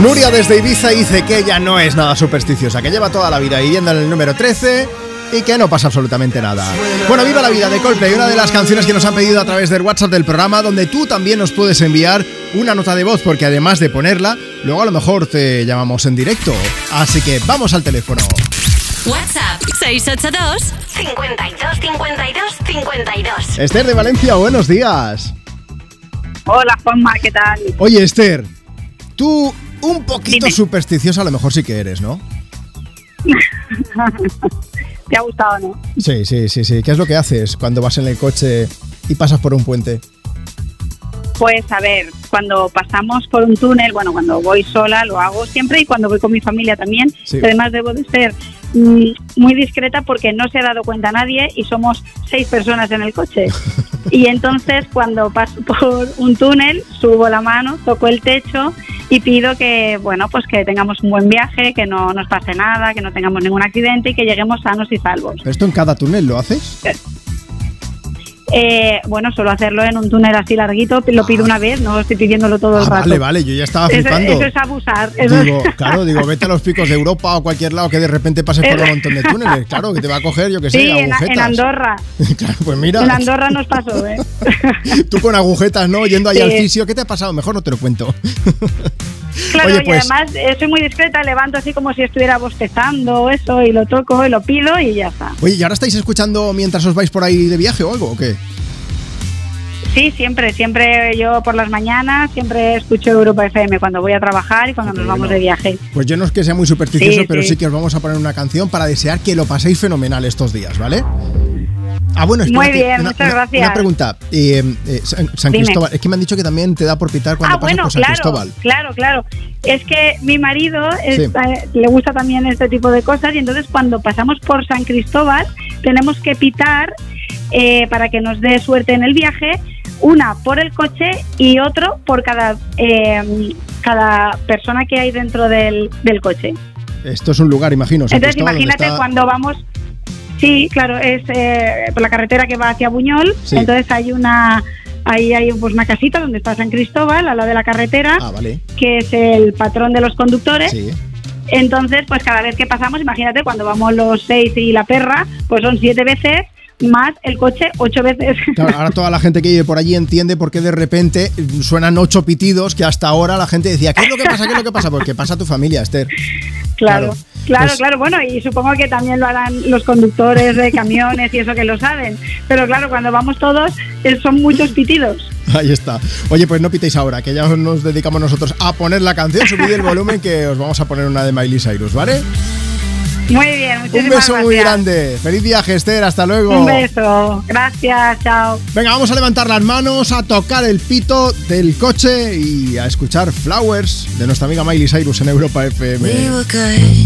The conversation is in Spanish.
Nuria desde Ibiza dice que ella no es nada supersticiosa, que lleva toda la vida viviendo en el número 13 y que no pasa absolutamente nada. Bueno, viva la vida de Coldplay, una de las canciones que nos han pedido a través del WhatsApp del programa, donde tú también nos puedes enviar una nota de voz, porque además de ponerla, luego a lo mejor te llamamos en directo. Así que vamos al teléfono. WhatsApp 682 52 52 52. Esther de Valencia, buenos días. Hola Juanma, ¿qué tal? Oye Esther, tú un poquito supersticiosa a lo mejor sí que eres, ¿no? ¿Te ha gustado, no? Sí, sí, sí, sí. ¿Qué es lo que haces cuando vas en el coche y pasas por un puente? Pues a ver, cuando pasamos por un túnel, bueno, cuando voy sola lo hago siempre y cuando voy con mi familia también. Sí. Además debo de ser mm, muy discreta porque no se ha dado cuenta nadie y somos seis personas en el coche. y entonces cuando paso por un túnel subo la mano, toco el techo y pido que, bueno, pues que tengamos un buen viaje, que no nos pase nada, que no tengamos ningún accidente y que lleguemos sanos y salvos. ¿Pero ¿Esto en cada túnel lo haces? Eh, bueno, solo hacerlo en un túnel así larguito, lo pido una vez, no estoy pidiéndolo todo el Ah, rato. vale, vale, yo ya estaba Eso, flipando. eso es abusar. eso- Digo, claro, digo, vete a los picos de Europa o cualquier lado que de repente pases por un montón de túneles. Claro, que te va a coger, yo que sé, sí, en, agujetas. en Andorra. Claro, pues mira, En Andorra nos pasó, ¿eh? tú con agujetas, ¿no? Yendo ahí Sí. al fisio, ¿qué te ha pasado? Mejor no te lo cuento. Claro, Oye, y pues- además eh, soy muy discreta, levanto así como si estuviera bostezando o eso, y lo toco y lo pido y ya está. Oye, ¿y ahora estáis escuchando mientras os vais por ahí de viaje o algo o qué? Sí, siempre, siempre yo por las mañanas, siempre escucho Europa FM cuando voy a trabajar y cuando nos vamos de viaje. Pues yo no es que sea muy supersticioso, Sí, pero sí. sí. que os vamos a poner una canción para desear que lo paséis fenomenal estos días, ¿vale? Ah, bueno, Muy espérate, bien, una, muchas una- gracias. Una pregunta. eh, eh, San. Cristóbal, es que me han dicho que también te da por pitar cuando ah, pasas bueno, por San claro, Cristóbal. claro, claro. Es que mi marido es- Sí. eh, le gusta también este tipo de cosas y entonces cuando pasamos por San Cristóbal tenemos que pitar eh, para que nos dé suerte en el viaje, una por el coche y otro por cada, eh, cada persona que hay dentro del, del coche. Esto es un lugar, imagino. San Entonces Cristóbal, imagínate está- cuando vamos, sí, claro, es eh, por la carretera que va hacia Buñol, Sí. entonces hay una... Ahí hay pues, una casita donde está San Cristóbal, al lado de la carretera, Ah, vale. que es el patrón de los conductores. Sí. Entonces, pues cada vez que pasamos, imagínate, cuando vamos los seis y la perra, pues son siete veces más el coche ocho veces. Claro, ahora toda la gente que vive por allí entiende por qué de repente suenan ocho pitidos que hasta ahora la gente decía, ¿qué es lo que pasa? ¿Qué es lo que pasa? Porque pasa tu familia, Esther. claro, Claro. Claro, Pues- claro. Bueno, y supongo que también lo harán los conductores de camiones y eso que lo saben. Pero claro, cuando vamos todos, eh, son muchos pitidos. Ahí está. Oye, pues no pitéis ahora, que ya nos dedicamos nosotros a poner la canción, subid el volumen que os vamos a poner una de Miley Cyrus, ¿vale? Muy bien, muchísimas Un beso muy gracias. grande. Feliz viaje, Esther. Hasta luego. Un beso. Gracias, chao. Venga, vamos a levantar las manos, a tocar el pito del coche y a escuchar Flowers de nuestra amiga Miley Cyrus en Europa FM. We were good.